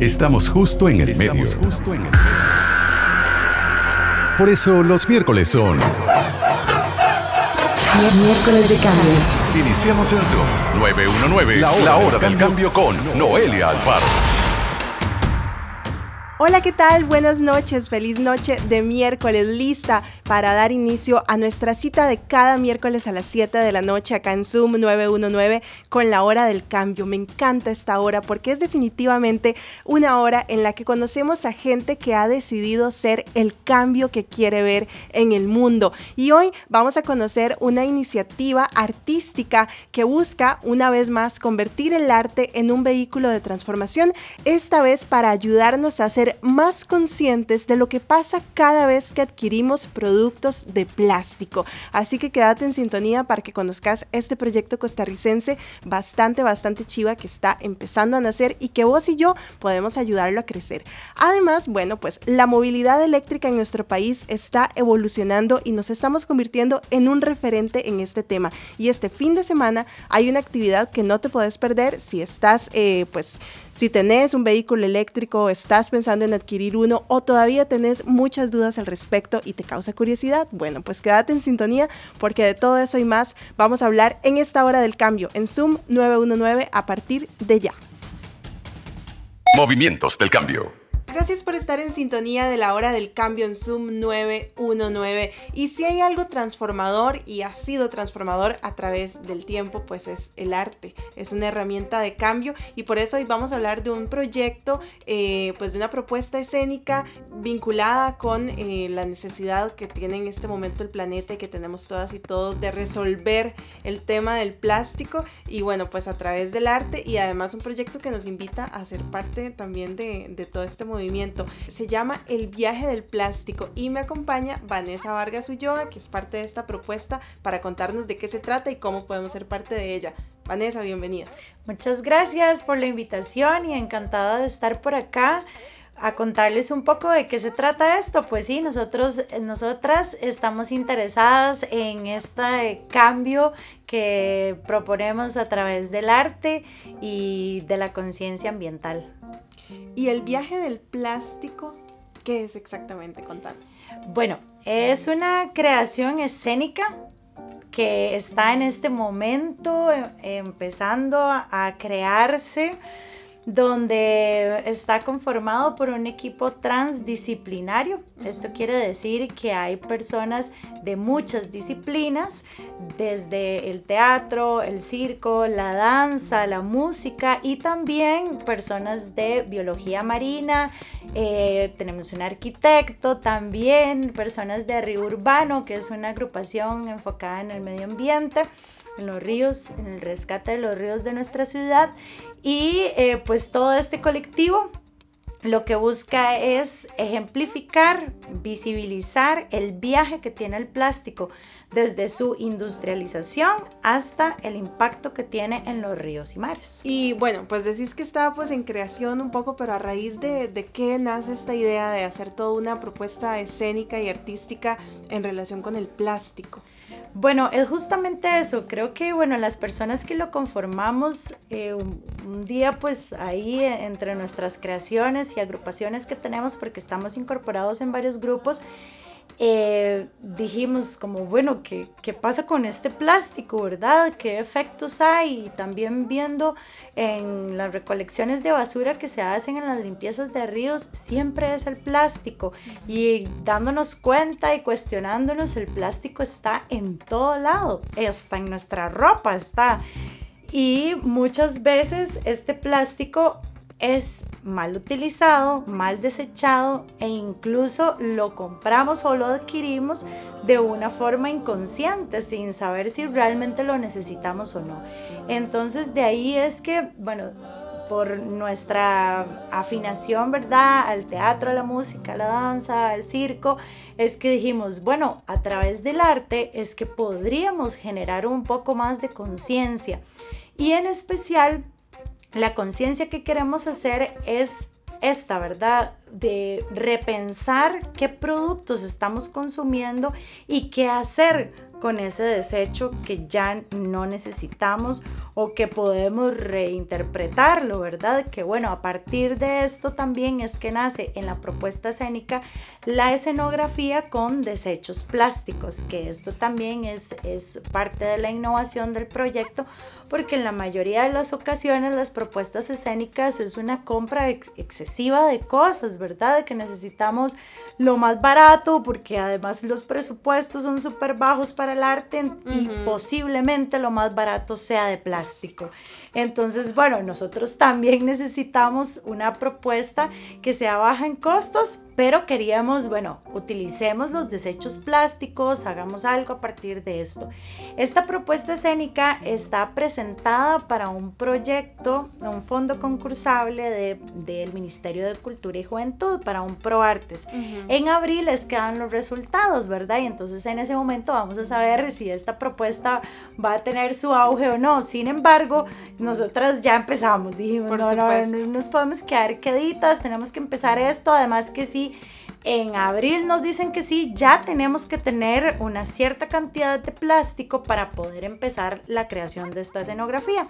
Estamos justo en el medio. Justo en el medio. Por eso los miércoles son. Miércoles de cambio. Iniciamos en Zoom 919, la hora, la hora del cambio con Noelia Alfaro. Hola, ¿qué tal? Buenas noches, feliz noche de miércoles, lista para dar inicio a nuestra cita de cada miércoles a las 7 de la noche acá en Zoom 919 con la hora del cambio. Me encanta esta hora porque es definitivamente una hora en la que conocemos a gente que ha decidido ser el cambio que quiere ver en el mundo. Y hoy vamos a conocer una iniciativa artística que busca una vez más convertir el arte en un vehículo de transformación, esta vez para ayudarnos a hacer más conscientes de lo que pasa cada vez que adquirimos productos de plástico. Así que quédate en sintonía para que conozcas este proyecto costarricense bastante, bastante chiva que está empezando a nacer y que vos y yo podemos ayudarlo a crecer. Además, bueno, pues la movilidad eléctrica en nuestro país está evolucionando y nos estamos convirtiendo en un referente en este tema. Y este fin de semana hay una actividad que no te puedes perder si estás, eh, pues, si tenés un vehículo eléctrico, estás pensando en adquirir uno o todavía tenés muchas dudas al respecto y te causa curiosidad, bueno, pues quédate en sintonía porque de todo eso y más vamos a hablar en esta hora del cambio en Zoom 919 a partir de ya. Movimientos del cambio. Gracias por estar en sintonía de la hora del cambio en Zoom 919. Y si hay algo transformador y ha sido transformador a través del tiempo, pues es el arte. Es una herramienta de cambio y por eso hoy vamos a hablar de un proyecto, eh, pues de una propuesta escénica vinculada con eh, la necesidad que tiene en este momento el planeta y que tenemos todas y todos de resolver el tema del plástico. Y bueno, pues a través del arte y además un proyecto que nos invita a ser parte también de, de todo este movimiento se llama El viaje del plástico y me acompaña Vanessa Vargas Ulloa, que es parte de esta propuesta para contarnos de qué se trata y cómo podemos ser parte de ella. Vanessa, bienvenida. Muchas gracias por la invitación y encantada de estar por acá a contarles un poco de qué se trata esto. Pues sí, nosotros, nosotras estamos interesadas en este cambio que proponemos a través del arte y de la conciencia ambiental. ¿Y el viaje del plástico qué es exactamente? Contanos. Bueno, es una creación escénica que está en este momento eh, empezando a crearse donde está conformado por un equipo transdisciplinario. Esto quiere decir que hay personas de muchas disciplinas, desde el teatro, el circo, la danza, la música y también personas de biología marina. Eh, tenemos un arquitecto, también personas de Río Urbano, que es una agrupación enfocada en el medio ambiente en los ríos, en el rescate de los ríos de nuestra ciudad. Y eh, pues todo este colectivo lo que busca es ejemplificar, visibilizar el viaje que tiene el plástico desde su industrialización hasta el impacto que tiene en los ríos y mares. Y bueno, pues decís que está pues en creación un poco, pero a raíz de, de qué nace esta idea de hacer toda una propuesta escénica y artística en relación con el plástico. Bueno, es justamente eso. Creo que, bueno, las personas que lo conformamos, eh, un, día pues ahí eh, entre nuestras creaciones y agrupaciones que tenemos, porque estamos incorporados en varios grupos, eh, dijimos como, bueno, ¿qué, ¿qué, pasa con este plástico, verdad? ¿Qué efectos hay? Y también viendo en las recolecciones de basura que se hacen en las limpiezas de ríos, siempre es el plástico. Y dándonos cuenta y cuestionándonos, el plástico está en todo lado, está en nuestra ropa, está. Y muchas veces este plástico es mal utilizado, mal desechado e incluso lo compramos o lo adquirimos de una forma inconsciente sin saber si realmente lo necesitamos o no. Entonces de ahí es que, bueno, por nuestra afinación, ¿verdad? Al teatro, a la música, a la danza, al circo, es que dijimos, bueno, a través del arte es que podríamos generar un poco más de conciencia. Y en especial la conciencia que queremos hacer es esta, ¿verdad? de repensar qué productos estamos consumiendo y qué hacer con ese desecho que ya no necesitamos o que podemos reinterpretarlo, ¿verdad? Que bueno, a partir de esto también es que nace en la propuesta escénica la escenografía con desechos plásticos, que esto también es, es parte de la innovación del proyecto porque en la mayoría de las ocasiones las propuestas escénicas es una compra excesiva de cosas, ¿verdad? Que necesitamos lo más barato porque además los presupuestos son súper bajos para el arte y posiblemente lo más barato sea de plástico. Entonces, bueno, nosotros también necesitamos una propuesta que sea baja en costos, pero queríamos, bueno, utilicemos los desechos plásticos, hagamos algo a partir de esto. Esta propuesta escénica está presentada para un proyecto, un fondo concursable del Ministerio de Cultura y Juventud, para un ProArtes. En abril les quedan los resultados, ¿verdad? Y entonces en ese momento vamos a saber si esta propuesta va a tener su auge o no. Sin embargo, nosotras ya empezamos, dijimos, no, no, no, nos podemos quedar queditas, tenemos que empezar esto, además que sí, en abril nos dicen que sí, ya tenemos que tener una cierta cantidad de plástico para poder empezar la creación de esta escenografía.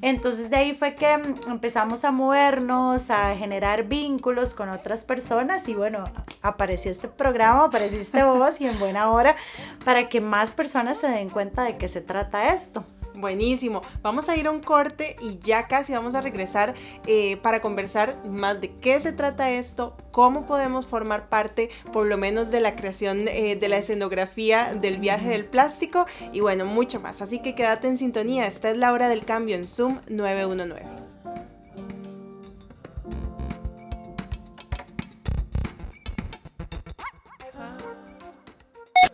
Entonces de ahí fue que empezamos a movernos, a generar vínculos con otras personas y bueno, apareció este programa, apareciste vos y en buena hora para que más personas se den cuenta de qué se trata esto. Buenísimo. Vamos a ir a un corte y ya casi vamos a regresar eh, para conversar más de qué se trata esto, cómo podemos formar parte por lo menos de la creación eh, de la escenografía del viaje del plástico y bueno, mucho más. Así que quédate en sintonía. Esta es la hora del cambio en Zoom 919.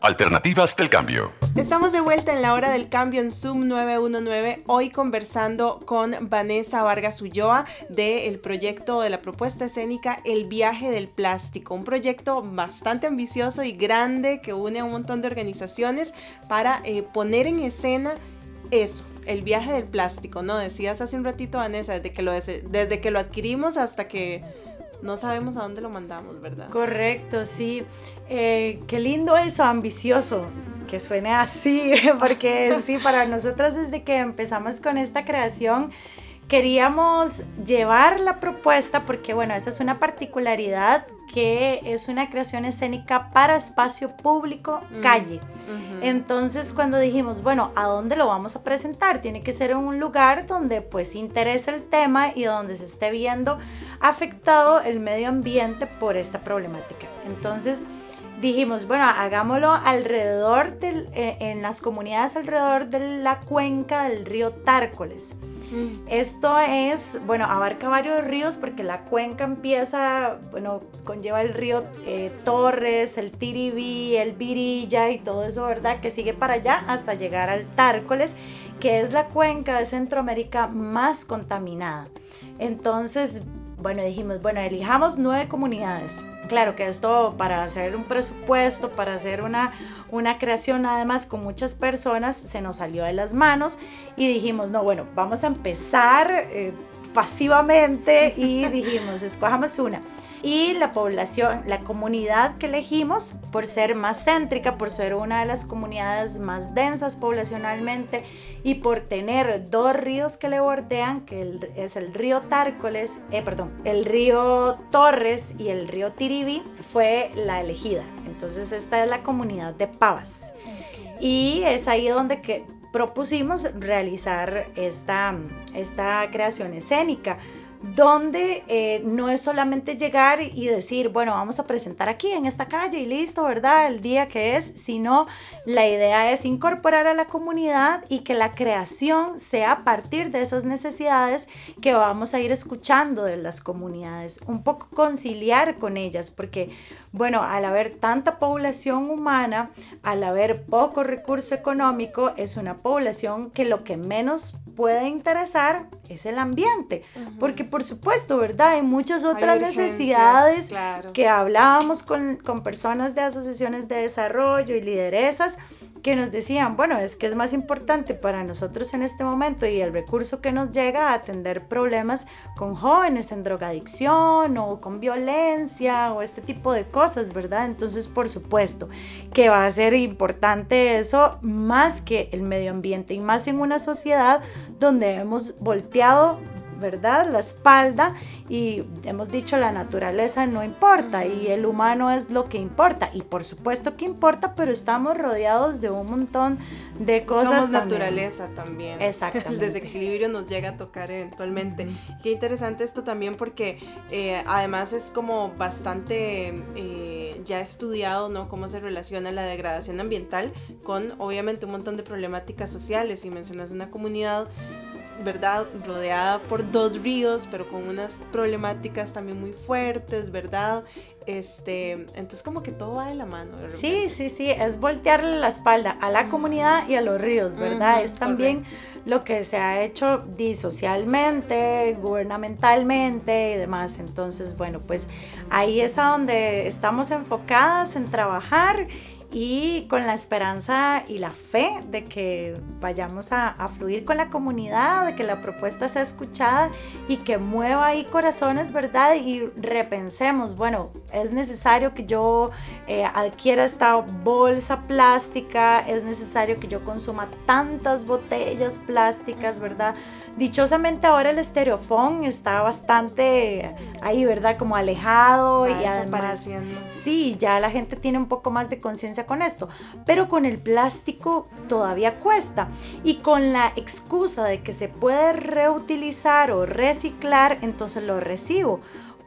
Alternativas del Cambio. Estamos de vuelta en la hora del cambio en Zoom 919, hoy conversando con Vanessa Vargas Ulloa del proyecto de la propuesta escénica El viaje del plástico, un proyecto bastante ambicioso y grande que une a un montón de organizaciones para eh, poner en escena eso, el viaje del plástico, ¿no? Decías hace un ratito, Vanessa, desde que lo, desde que lo adquirimos hasta que no sabemos a dónde lo mandamos, ¿verdad? Correcto, sí. Eh, qué lindo eso, ambicioso, que suene así, porque sí, para nosotros desde que empezamos con esta creación, queríamos llevar la propuesta, porque bueno, esa es una particularidad que es una creación escénica para espacio público, mm, calle. Entonces cuando dijimos, bueno, ¿a dónde lo vamos a presentar? Tiene que ser en un lugar donde pues interese el tema y donde se esté viendo afectado el medio ambiente por esta problemática. Entonces dijimos, bueno, hagámoslo alrededor del, eh, en las comunidades alrededor de la cuenca del río Tárcoles. Mm. Esto es, bueno, abarca varios ríos porque la cuenca empieza, bueno, conlleva el río eh, Torres, el Tiribí, el Virilla y todo eso, ¿verdad? Que sigue para allá hasta llegar al Tárcoles, que es la cuenca de Centroamérica más contaminada. Entonces, bueno, dijimos, bueno, elijamos nueve comunidades. Claro que esto para hacer un presupuesto, para hacer una, una creación además con muchas personas, se nos salió de las manos y dijimos, no, bueno, vamos a empezar eh, pasivamente y dijimos, escojamos una y la población, la comunidad que elegimos por ser más céntrica, por ser una de las comunidades más densas poblacionalmente y por tener dos ríos que le bordean, que es el río Tárcoles, eh, perdón, el río Torres y el río Tiribí, fue la elegida. Entonces esta es la comunidad de Pavas. Y es ahí donde que propusimos realizar esta, esta creación escénica donde eh, no es solamente llegar y decir, bueno, vamos a presentar aquí en esta calle y listo, ¿verdad? El día que es, sino la idea es incorporar a la comunidad y que la creación sea a partir de esas necesidades que vamos a ir escuchando de las comunidades, un poco conciliar con ellas, porque, bueno, al haber tanta población humana, al haber poco recurso económico, es una población que lo que menos puede interesar es el ambiente, porque por supuesto, ¿verdad? Hay muchas otras necesidades que hablábamos con, con personas de asociaciones de desarrollo y lideresas que nos decían, bueno, es que es más importante para nosotros en este momento y el recurso que nos llega a atender problemas con jóvenes en drogadicción o con violencia o este tipo de cosas, ¿verdad? Entonces, por supuesto, que va a ser importante eso más que el medio ambiente y más en una sociedad donde hemos volteado ¿verdad? La espalda y hemos dicho la naturaleza no importa y el humano es lo que importa y por supuesto que importa, pero estamos rodeados de un montón de cosas. Somos naturaleza también. Exactamente. El desequilibrio nos llega a tocar eventualmente. Qué interesante esto también porque eh, además es como bastante eh, ya estudiado, ¿no? Cómo se relaciona la degradación ambiental con obviamente un montón de problemáticas sociales y mencionas una comunidad ¿verdad? Rodeada por dos ríos, pero con unas problemáticas también muy fuertes, ¿verdad? Este, entonces como que todo va de la mano. sí, sí, sí, es voltearle la espalda a la comunidad y a los ríos, ¿verdad? es también lo que se ha hecho disocialmente, gubernamentalmente y demás. Entonces, bueno, pues ahí es a donde estamos enfocadas en trabajar y con la esperanza y la fe de que vayamos a, fluir con la comunidad, de que la propuesta sea escuchada y que mueva ahí corazones, ¿verdad? Y repensemos, bueno, es necesario que yo eh, adquiera esta bolsa plástica, es necesario que yo consuma tantas botellas plásticas, ¿verdad? Dichosamente ahora el estereofón está bastante ahí, ¿verdad? Como alejado y además... Sí, ya la gente tiene un poco más de conciencia con esto, pero con el plástico todavía cuesta. Y con la excusa de que se puede reutilizar o reciclar, entonces lo recibo.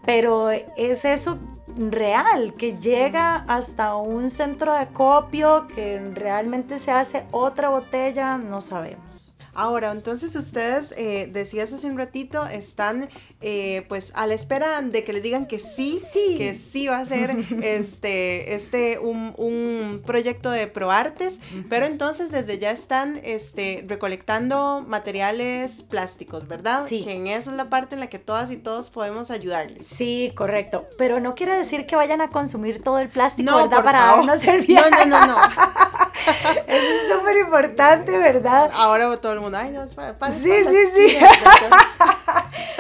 Pero es eso real, que llega hasta un centro de acopio, que realmente se hace otra botella, no sabemos. Ahora, entonces ustedes, eh, decías hace un ratito, están eh, pues a la espera de que les digan que sí, que sí va a ser este, este un, proyecto de ProArtes, pero entonces desde ya están este, recolectando materiales plásticos, ¿verdad? Sí. Que en esa es la parte en la que todas y todos podemos ayudarles. Sí, correcto. Pero no quiere decir que vayan a consumir todo el plástico, ¿verdad? Para darnos el No, no, no, no. Eso es súper importante, ¿verdad? Ahora todo el mundo, ay, no, es para, Sí, sí, sí. No,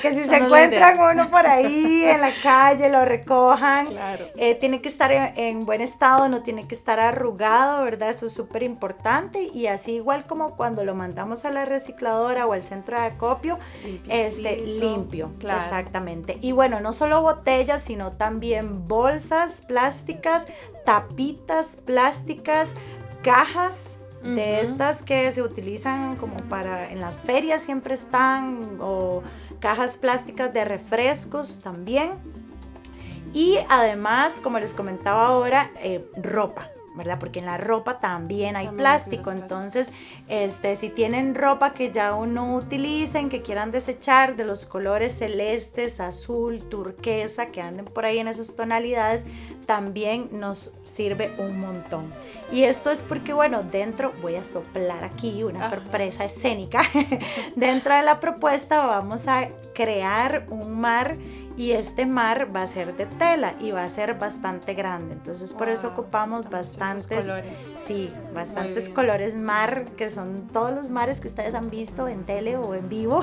que si se encuentran uno por ahí en la calle, lo recojan. Claro. Eh, tiene que estar en, buen estado, no tiene que estar arrugado, ¿verdad? Eso es súper importante. Y así igual como cuando lo mandamos a la recicladora o al centro de acopio, este, limpio. Exactamente. Y bueno, no solo botellas, sino también bolsas plásticas, tapitas plásticas, cajas de estas que se utilizan como para en las ferias siempre están o cajas plásticas de refrescos también. Y además como les comentaba ahora eh, ropa ¿verdad? Porque en la ropa también hay plástico, entonces, este, si tienen ropa que ya uno utilicen, que quieran desechar de los colores celestes, azul, turquesa, que anden por ahí en esas tonalidades, también nos sirve un montón. Y esto es porque, bueno, dentro, voy a soplar aquí una sorpresa escénica, dentro de la propuesta vamos a crear un mar y este mar va a ser de tela y va a ser bastante grande. Entonces por eso ocupamos bastantes colores. Sí, bastantes colores mar, que son todos los mares que ustedes han visto en tele o en vivo,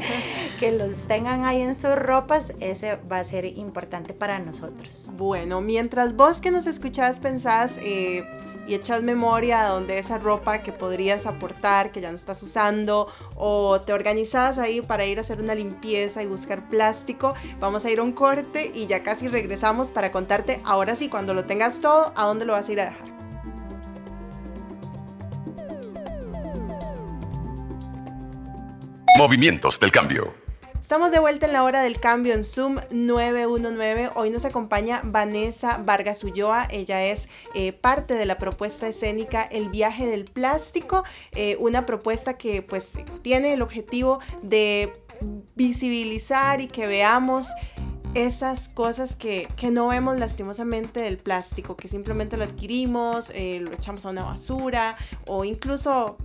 que los tengan ahí en sus ropas, ese va a ser importante para nosotros. Bueno, mientras vos que nos escuchás pensás eh, y echas memoria donde esa ropa que podrías aportar, que ya no estás usando, o te organizas ahí para ir a hacer una limpieza y buscar plástico, vamos a ir a un corte y ya casi regresamos para contarte, ahora sí, cuando lo tengas todo, a dónde lo vas a ir a dejar. Movimientos del cambio. Estamos de vuelta en la hora del cambio en Zoom 919. Hoy nos acompaña Vanessa Vargas Ulloa. Ella es eh, parte de la propuesta escénica El viaje del plástico, eh, una propuesta que pues tiene el objetivo de visibilizar y que veamos esas cosas que, no vemos lastimosamente del plástico, que simplemente lo adquirimos, eh, lo echamos a una basura o incluso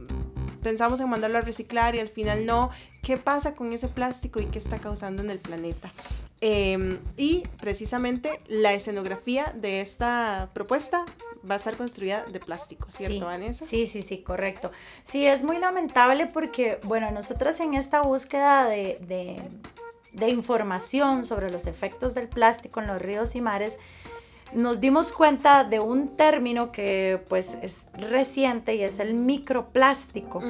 pensamos en mandarlo a reciclar y al final no, qué pasa con ese plástico y qué está causando en el planeta. Em, y precisamente la escenografía de esta propuesta va a estar construida de plástico, ¿cierto, Vanessa? Sí, sí, sí, correcto. Sí, es muy lamentable porque, bueno, nosotras en esta búsqueda de, de, de información sobre los efectos del plástico en los ríos y mares, nos dimos cuenta de un término que pues es reciente y es el microplástico.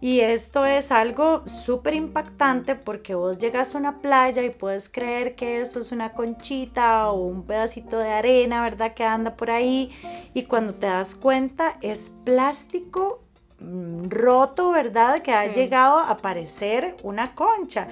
Y esto es algo súper impactante porque vos llegas a una playa y puedes creer que eso es una conchita o un pedacito de arena, ¿verdad? Que anda por ahí y cuando te das cuenta es plástico mm, roto, ¿verdad? Que ha llegado a parecer una concha.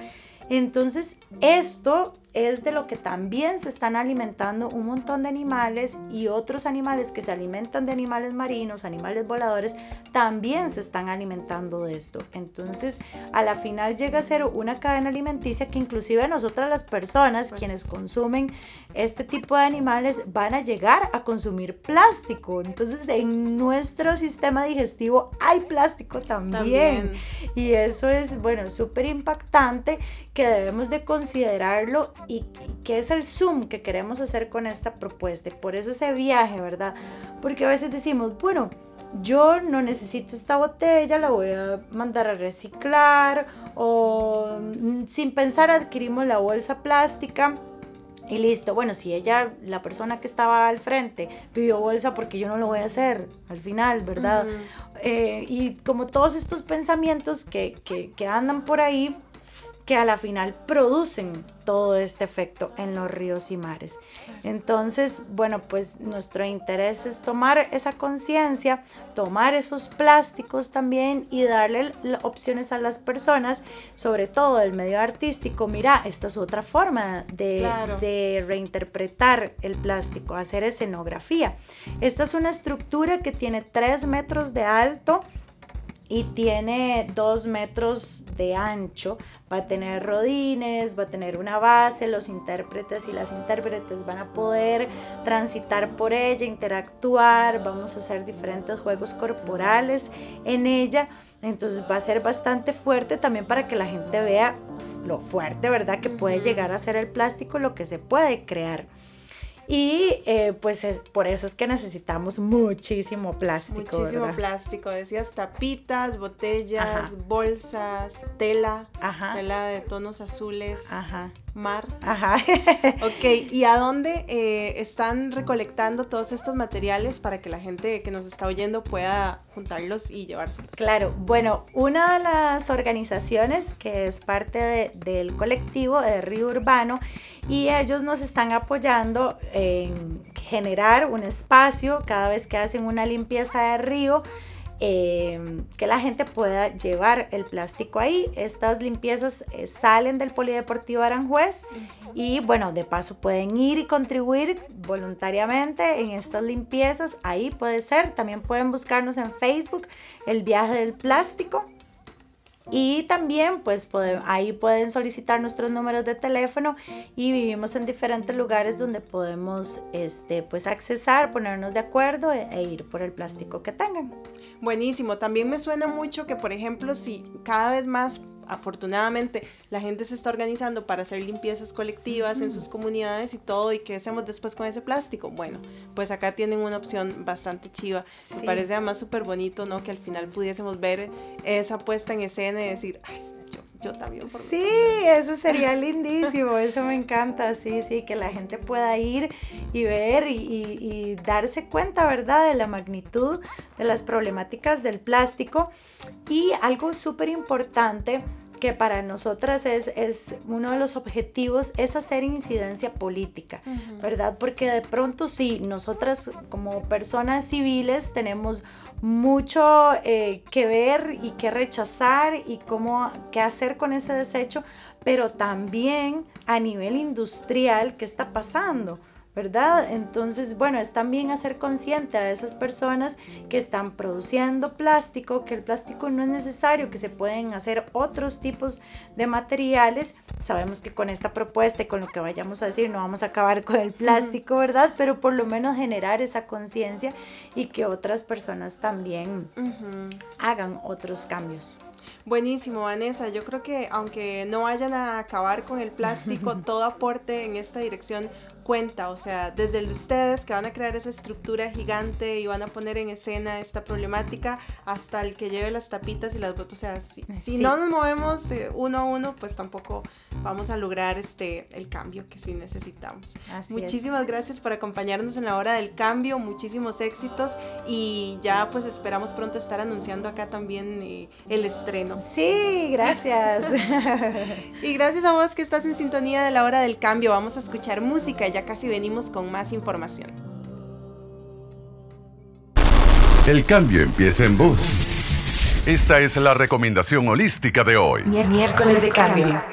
Entonces, esto es de lo que también se están alimentando un montón de animales y otros animales que se alimentan de animales marinos, animales voladores, también se están alimentando de esto. Entonces, a la final llega a ser una cadena alimenticia que inclusive nosotras las personas, quienes consumen este tipo de animales, van a llegar a consumir plástico. Entonces, en nuestro sistema digestivo hay plástico también. también. Y eso es, bueno, súper impactante que debemos de considerarlo y qué es el zoom que queremos hacer con esta propuesta. por eso ese viaje, ¿verdad? Porque a veces decimos, bueno, yo no necesito esta botella, la voy a mandar a reciclar o mm, sin pensar adquirimos la bolsa plástica. Y listo, bueno, si ella, la persona que estaba al frente, pidió bolsa porque yo no lo voy a hacer al final, ¿verdad? Eh, y como todos estos pensamientos que, que, que andan por ahí, que a la final producen todo este efecto en los ríos y mares. Entonces, bueno, pues nuestro interés es tomar esa conciencia, tomar esos plásticos también y darle opciones a las personas, sobre todo el medio artístico. Mira, esta es otra forma de, de reinterpretar el plástico, hacer escenografía. Esta es una estructura que tiene 3 metros de alto y tiene dos metros de ancho. Va a tener rodines, va a tener una base, los intérpretes y las intérpretes van a poder transitar por ella, interactuar, vamos a hacer diferentes juegos corporales en ella. Entonces va a ser bastante fuerte también para que la gente vea lo fuerte, ¿verdad? Que puede llegar a ser el plástico, lo que se puede crear. Y eh, pues es, por eso es que necesitamos muchísimo plástico. Muchísimo plástico, decías tapitas, botellas, bolsas, tela, tela de tonos azules, mar. Ajá. ok, ¿y a dónde eh, están recolectando todos estos materiales para que la gente que nos está oyendo pueda juntarlos y llevárselos? Claro, bueno, una de las organizaciones que es parte del colectivo de Río Urbano y ellos nos están apoyando en generar un espacio cada vez que hacen una limpieza de río. Em, que la gente pueda llevar el plástico ahí. Estas limpiezas eh, salen del Polideportivo Aranjuez y bueno, de paso pueden ir y contribuir voluntariamente en estas limpiezas. Ahí puede ser. También pueden buscarnos en Facebook, el viaje del plástico. Y también, pues ahí pueden solicitar nuestros números de teléfono y vivimos en diferentes lugares donde podemos este, pues accesar, ponernos de acuerdo e, e ir por el plástico que tengan. Buenísimo. También me suena mucho que, por ejemplo, si cada vez más afortunadamente la gente se está organizando para hacer limpiezas colectivas en sus comunidades y todo, y qué hacemos después con ese plástico. Bueno, pues acá tienen una opción bastante chiva. Me parece además súper bonito, ¿no? Que al final pudiésemos ver esa puesta en escena y decir, ay, yo, también. Por sí, eso sería lindísimo, eso me encanta, sí, sí, que la gente pueda ir y ver y, y darse cuenta, ¿verdad?, de la magnitud de las problemáticas del plástico. Y algo súper importante que para nosotras es, es, uno de los objetivos es hacer incidencia política, ¿verdad? Porque de pronto sí, nosotras como personas civiles tenemos mucho eh, que ver y que rechazar y cómo, qué hacer con ese desecho, pero también a nivel industrial, ¿qué está pasando? ¿Verdad? Entonces, bueno, es también hacer consciente a esas personas que están produciendo plástico, que el plástico no es necesario, que se pueden hacer otros tipos de materiales. Sabemos que con esta propuesta y con lo que vayamos a decir no vamos a acabar con el plástico, ¿verdad? Pero por lo menos generar esa conciencia y que otras personas también hagan otros cambios. Buenísimo, Vanessa. Yo creo que aunque no vayan a acabar con el plástico, todo aporte en esta dirección cuenta, o sea, desde el de ustedes que van a crear esa estructura gigante y van a poner en escena esta problemática, hasta el que lleve las tapitas y las botas, o sea, si, no nos movemos eh, uno a uno, pues tampoco vamos a lograr este el cambio que sí necesitamos. Muchísimas gracias por acompañarnos en la hora del cambio, muchísimos éxitos y ya pues esperamos pronto estar anunciando acá también eh, el estreno. Sí, gracias. y gracias a vos que estás en sintonía de la hora del cambio, vamos a escuchar música ya casi venimos con más información. El cambio empieza en vos. Esta es la recomendación holística de hoy. Miércoles de cambio.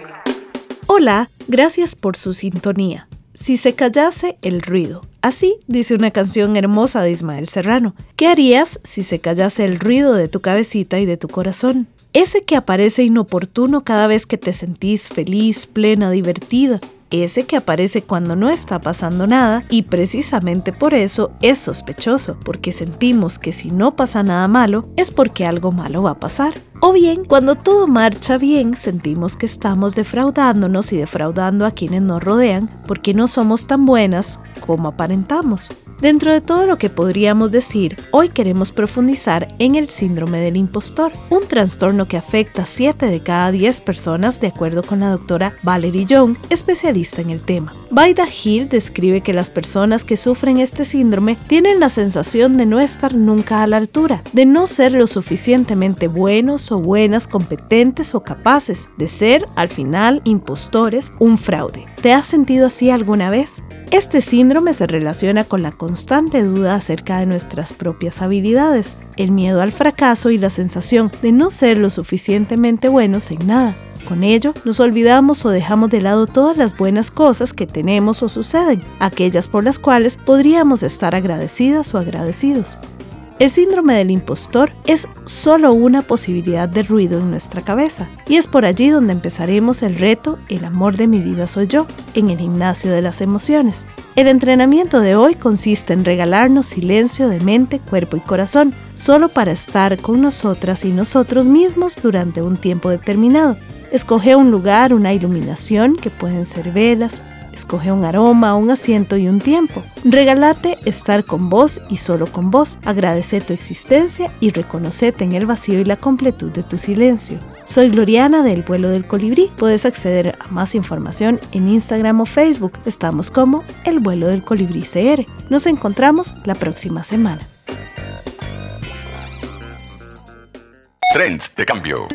Hola, gracias por su sintonía. Si se callase el ruido. Así dice una canción hermosa de Ismael Serrano. ¿Qué harías si se callase el ruido de tu cabecita y de tu corazón? Ese que aparece inoportuno cada vez que te sentís feliz, plena, divertida, ese que aparece cuando no está pasando nada y precisamente por eso es sospechoso, porque sentimos que si no pasa nada malo es porque algo malo va a pasar. O bien, cuando todo marcha bien, sentimos que estamos defraudándonos y defraudando a quienes nos rodean porque no somos tan buenas como aparentamos. Dentro de todo lo que podríamos decir, hoy queremos profundizar en el síndrome del impostor, un trastorno que afecta a 7 de cada 10 personas de acuerdo con la doctora Valerie Young, especialista en el tema. Baida Hill describe que las personas que sufren este síndrome tienen la sensación de no estar nunca a la altura, de no ser lo suficientemente buenos o buenas, competentes o capaces, de ser, al final, impostores, un fraude. ¿Te has sentido así alguna vez? Este síndrome se relaciona con la constante duda acerca de nuestras propias habilidades, el miedo al fracaso y la sensación de no ser lo suficientemente buenos en nada. Con ello, nos olvidamos o dejamos de lado todas las buenas cosas que tenemos o suceden, aquellas por las cuales podríamos estar agradecidas o agradecidos. El síndrome del impostor es solo una posibilidad de ruido en nuestra cabeza y es por allí donde empezaremos el reto El amor de mi vida soy yo, en el gimnasio de las emociones. El entrenamiento de hoy consiste en regalarnos silencio de mente, cuerpo y corazón, solo para estar con nosotras y nosotros mismos durante un tiempo determinado. Escoge un lugar, una iluminación, que pueden ser velas, Escoge un aroma, un asiento y un tiempo. Regálate estar con vos y solo con vos. Agradece tu existencia y reconocete en el vacío y la completud de tu silencio. Soy Gloriana del vuelo del colibrí. Puedes acceder a más información en Instagram o Facebook. Estamos como El vuelo del colibrí CR. Nos encontramos la próxima semana. Trends de cambio.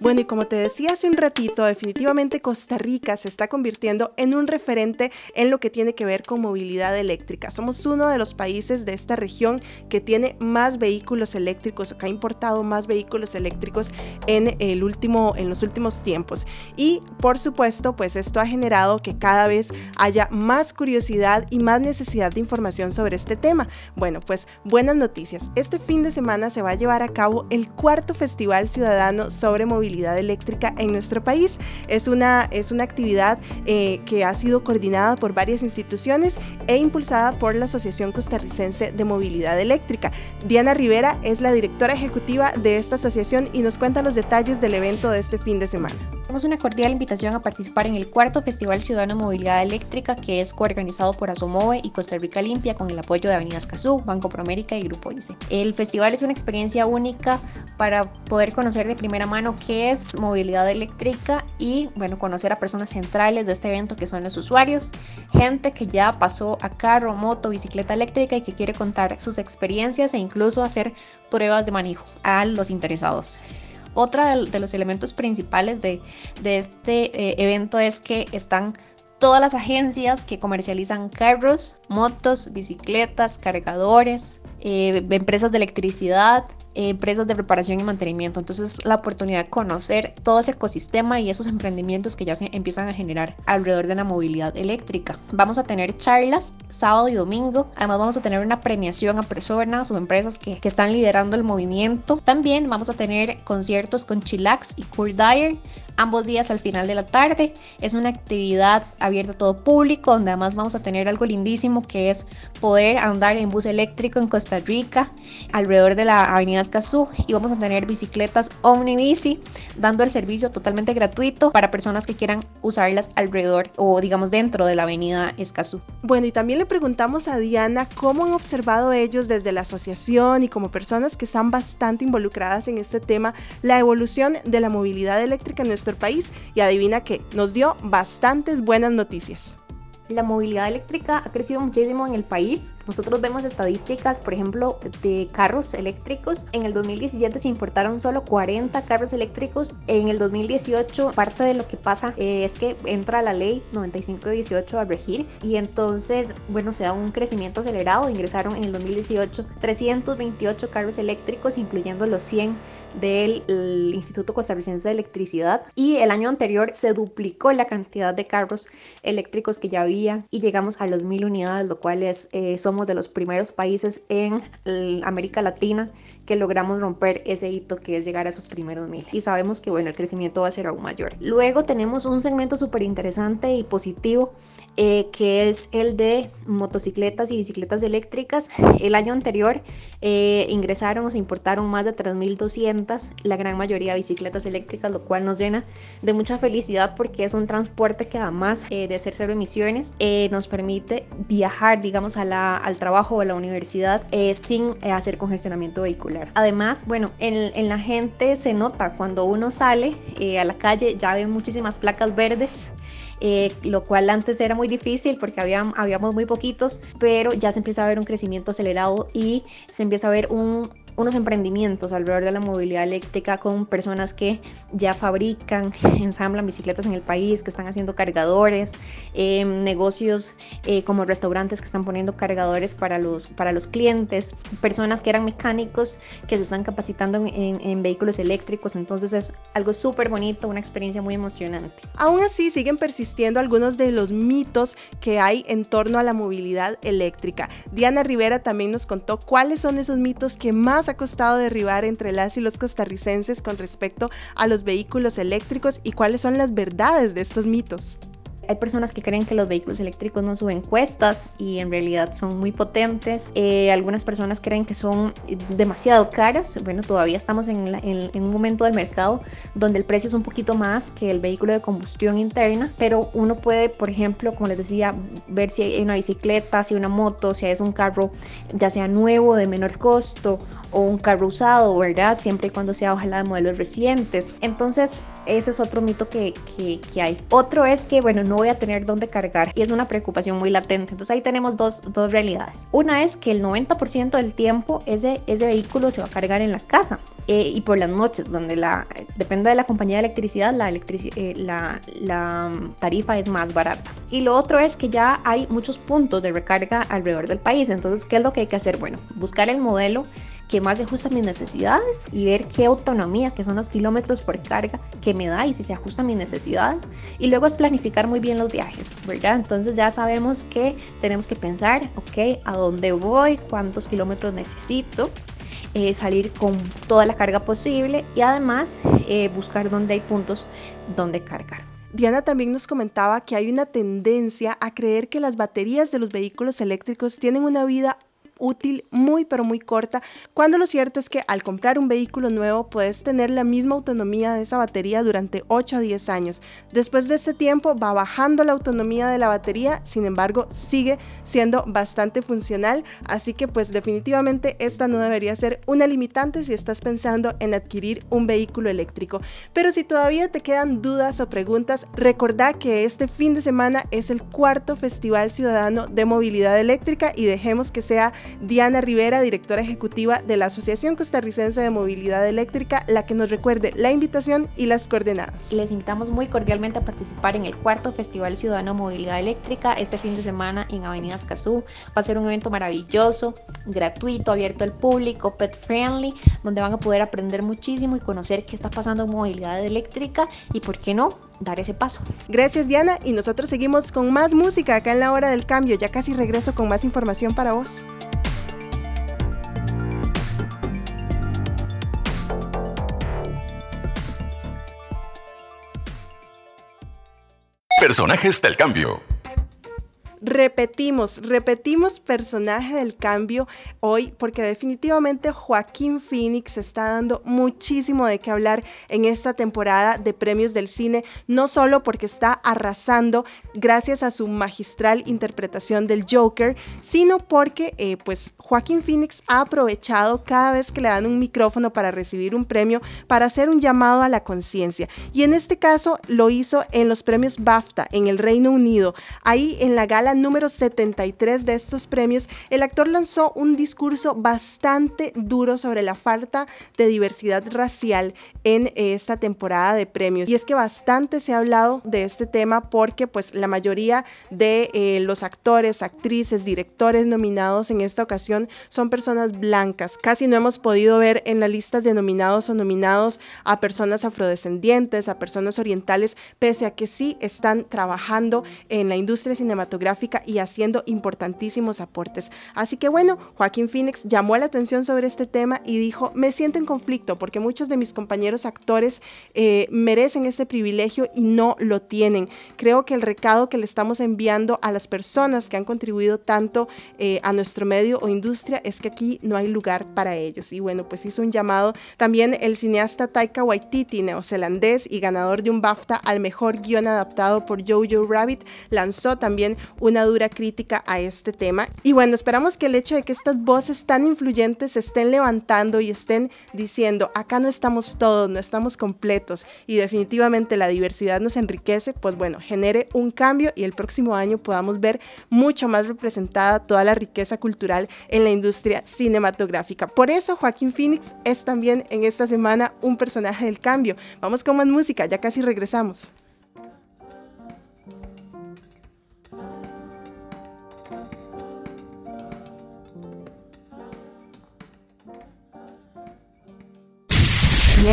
Bueno, y como te decía hace un ratito, definitivamente Costa Rica se está convirtiendo en un referente en lo que tiene que ver con movilidad eléctrica. Somos uno de los países de esta región que tiene más vehículos eléctricos o que ha importado más vehículos eléctricos en, el último, en los últimos tiempos. Y por supuesto, pues esto ha generado que cada vez haya más curiosidad y más necesidad de información sobre este tema. Bueno, pues buenas noticias. Este fin de semana se va a llevar a cabo el cuarto Festival Ciudadano sobre Movilidad eléctrica en nuestro país. Es una, es una actividad eh, que ha sido coordinada por varias instituciones e impulsada por la Asociación Costarricense de Movilidad Eléctrica. Diana Rivera es la directora ejecutiva de esta asociación y nos cuenta los detalles del evento de este fin de semana. Tenemos una cordial invitación a participar en el cuarto Festival Ciudadano de Movilidad Eléctrica que es coorganizado por Asomove y Costa Rica Limpia con el apoyo de Avenidas Cazú, Banco Promérica y Grupo ICE. El festival es una experiencia única para poder conocer de primera mano qué es movilidad eléctrica y bueno, conocer a personas centrales de este evento que son los usuarios, gente que ya pasó a carro, moto, bicicleta eléctrica y que quiere contar sus experiencias e incluso hacer pruebas de manejo a los interesados. Otra de, los elementos principales de, este eh, evento es que están todas las agencias que comercializan carros, motos, bicicletas, cargadores, eh, empresas de electricidad, empresas de reparación y mantenimiento. Entonces, la oportunidad de conocer todo ese ecosistema y esos emprendimientos que ya se empiezan a generar alrededor de la movilidad eléctrica. Vamos a tener charlas sábado y domingo. Además, vamos a tener una premiación a personas o empresas que, que están liderando el movimiento. También vamos a tener conciertos con Chillax y Kurt Dyer ambos días al final de la tarde. Es una actividad abierta a todo público, donde además vamos a tener algo lindísimo que es poder andar en bus eléctrico en Costa Rica, alrededor de la avenida Escazú y vamos a tener bicicletas Omnibici dando el servicio totalmente gratuito para personas que quieran usarlas alrededor o digamos dentro de la avenida Escazú. Bueno, y también le preguntamos a Diana cómo han observado ellos desde la asociación y como personas que están bastante involucradas en este tema la evolución de la movilidad eléctrica en nuestro país y adivina que nos dio bastantes buenas noticias la movilidad eléctrica ha crecido muchísimo en el país. Nosotros vemos estadísticas, por ejemplo, de carros eléctricos. En el 2017 se importaron solo 40 carros eléctricos. En el 2018 parte de lo que pasa eh, es que entra la ley 9518 a regir y entonces, bueno, se da un crecimiento acelerado. Ingresaron en el 2018 328 carros eléctricos, incluyendo los 100 del Instituto Costarricense de Electricidad y el año anterior se duplicó la cantidad de carros eléctricos que ya había y llegamos a las mil unidades, lo cual es, eh, somos de los primeros países en América Latina que logramos romper ese hito que es llegar a esos primeros mil y sabemos que bueno el crecimiento va a ser aún mayor. Luego tenemos un segmento súper interesante y positivo eh, que es el de motocicletas y bicicletas eléctricas. El año anterior eh, ingresaron o se importaron más de 3.200, la gran mayoría bicicletas eléctricas, lo cual nos llena de mucha felicidad porque es un transporte que además eh, de ser cero emisiones nos permite viajar, digamos, al trabajo o a la universidad sin hacer congestionamiento vehicular. Además, bueno, en, la gente se nota cuando uno sale a la calle, ya ve muchísimas placas verdes eh, lo cual antes era muy difícil porque había, habíamos muy poquitos, pero ya se empieza a ver un crecimiento acelerado y se empieza a ver un, unos emprendimientos alrededor de la movilidad eléctrica con personas que ya fabrican, ensamblan bicicletas en el país, que están haciendo cargadores, em, negocios eh, como restaurantes que están poniendo cargadores para los, para los clientes, personas que eran mecánicos que se están capacitando en, en vehículos eléctricos. Entonces es algo súper bonito, una experiencia muy emocionante. Aún así siguen persistiendo algunos de los mitos que hay en torno a la movilidad eléctrica. Diana Rivera también nos contó cuáles son esos mitos que más ha costado derribar entre las y los costarricenses con respecto a los vehículos eléctricos y cuáles son las verdades de estos mitos? Hay personas que creen que los vehículos eléctricos no suben cuestas y en realidad son muy potentes. Eh, algunas personas creen que son demasiado caros. Bueno, todavía estamos en, en, un momento del mercado donde el precio es un poquito más que el vehículo de combustión interna, pero uno puede, por ejemplo, como les decía, ver si hay una bicicleta, si hay una moto, si es un carro ya sea nuevo, de menor costo o un carro usado, ¿verdad? Siempre y cuando sea ojalá de modelos recientes. Entonces, ese es otro mito que, que, que hay. Otro es que, bueno, no voy a tener dónde cargar y es una preocupación muy latente. Entonces ahí tenemos dos, dos realidades. Una es que el 90% del tiempo ese, ese vehículo se va a cargar en la casa eh, y por las noches, donde la, depende de la compañía de electricidad, la, eh, la, la tarifa es más barata. Y lo otro es que ya hay muchos puntos de recarga alrededor del país. Entonces, ¿qué es lo que hay que hacer? Bueno, buscar el modelo que más se ajusta a mis necesidades y ver qué autonomía, que son los kilómetros por carga que me da y si se ajusta a mis necesidades. Y luego es planificar muy bien los viajes, ¿verdad? Entonces ya sabemos que tenemos que pensar, ok, a dónde voy, cuántos kilómetros necesito, eh, salir con toda la carga posible y además eh, buscar dónde hay puntos donde cargar. Diana también nos comentaba que hay una tendencia a creer que las baterías de los vehículos eléctricos tienen una vida útil muy pero muy corta, cuando lo cierto es que al comprar un vehículo nuevo puedes tener la misma autonomía de esa batería durante 8 a 10 años. Después de este tiempo va bajando la autonomía de la batería, sin embargo sigue siendo bastante funcional, así que pues definitivamente esta no debería ser una limitante si estás pensando en adquirir un vehículo eléctrico. Pero si todavía te quedan dudas o preguntas, recordá que este fin de semana es el cuarto Festival Ciudadano de Movilidad Eléctrica y dejemos que sea Diana Rivera, directora ejecutiva de la Asociación Costarricense de Movilidad Eléctrica, la que nos recuerde la invitación y las coordenadas. Les invitamos muy cordialmente a participar en el cuarto Festival Ciudadano Movilidad Eléctrica este fin de semana en Avenida Escazú. Va a ser un evento maravilloso, gratuito, abierto al público, pet friendly, donde van a poder aprender muchísimo y conocer qué está pasando en movilidad eléctrica y por qué no dar ese paso. Gracias Diana y nosotros seguimos con más música acá en la hora del cambio. Ya casi regreso con más información para vos. Personajes del cambio. Repetimos, repetimos personaje del cambio hoy porque definitivamente Joaquín Phoenix está dando muchísimo de qué hablar en esta temporada de premios del cine, no solo porque está arrasando gracias a su magistral interpretación del Joker, sino porque eh, pues Joaquín Phoenix ha aprovechado cada vez que le dan un micrófono para recibir un premio para hacer un llamado a la conciencia. Y en este caso lo hizo en los premios BAFTA en el Reino Unido. Ahí en la gala número 73 de estos premios, el actor lanzó un discurso bastante duro sobre la falta de diversidad racial en esta temporada de premios. Y es que bastante se ha hablado de este tema porque pues la mayoría de eh, los actores, actrices, directores nominados en esta ocasión son personas blancas. Casi no hemos podido ver en la lista de nominados o nominados a personas afrodescendientes, a personas orientales, pese a que sí están trabajando en la industria cinematográfica y haciendo importantísimos aportes. Así que bueno, Joaquín Phoenix llamó la atención sobre este tema y dijo, me siento en conflicto porque muchos de mis compañeros actores eh, merecen este privilegio y no lo tienen. Creo que el recado que le estamos enviando a las personas que han contribuido tanto eh, a nuestro medio o industria es que aquí no hay lugar para ellos. Y bueno, pues hizo un llamado también el cineasta Taika Waititi, neozelandés y ganador de un BAFTA al mejor guion adaptado por Jojo Rabbit, lanzó también una dura crítica a este tema. Y bueno, esperamos que el hecho de que estas voces tan influyentes se estén levantando y estén diciendo, acá no estamos todos, no estamos completos y definitivamente la diversidad nos enriquece, pues bueno, genere un cambio y el próximo año podamos ver mucho más representada toda la riqueza cultural en la industria cinematográfica. Por eso Joaquín Phoenix es también en esta semana un personaje del cambio. Vamos con más música, ya casi regresamos.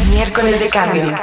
Miércoles de cambio.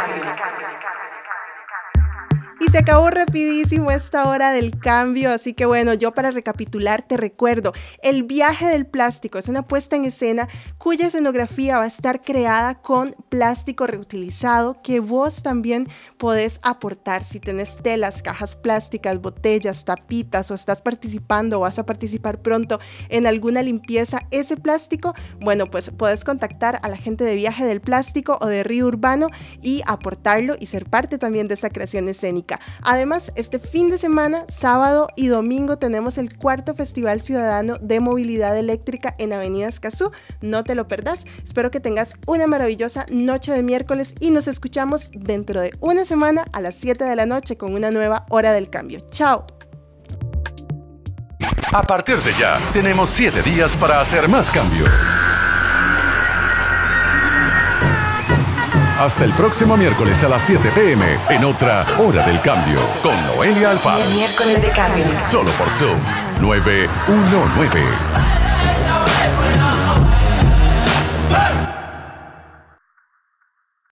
Se acabó rapidísimo esta hora del cambio, así que bueno, yo para recapitular te recuerdo, El viaje del plástico es una puesta en escena cuya escenografía va a estar creada con plástico reutilizado que vos también podés aportar si tenés telas, cajas plásticas, botellas, tapitas o estás participando o vas a participar pronto en alguna limpieza, ese plástico, bueno, pues podés contactar a la gente de Viaje del Plástico o de Río Urbano y aportarlo y ser parte también de esta creación escénica. Además, este fin de semana, sábado y domingo, tenemos el cuarto Festival Ciudadano de Movilidad Eléctrica en Avenida Escazú. No te lo perdás. Espero que tengas una maravillosa noche de miércoles y nos escuchamos dentro de una semana a las 7 de la noche con una nueva hora del cambio. ¡Chao! A partir de ya, tenemos 7 días para hacer más cambios. Hasta el próximo miércoles a las 7 pm en otra Hora del Cambio con Noelia Alfaro. Miércoles de cambio. Solo por Zoom 919.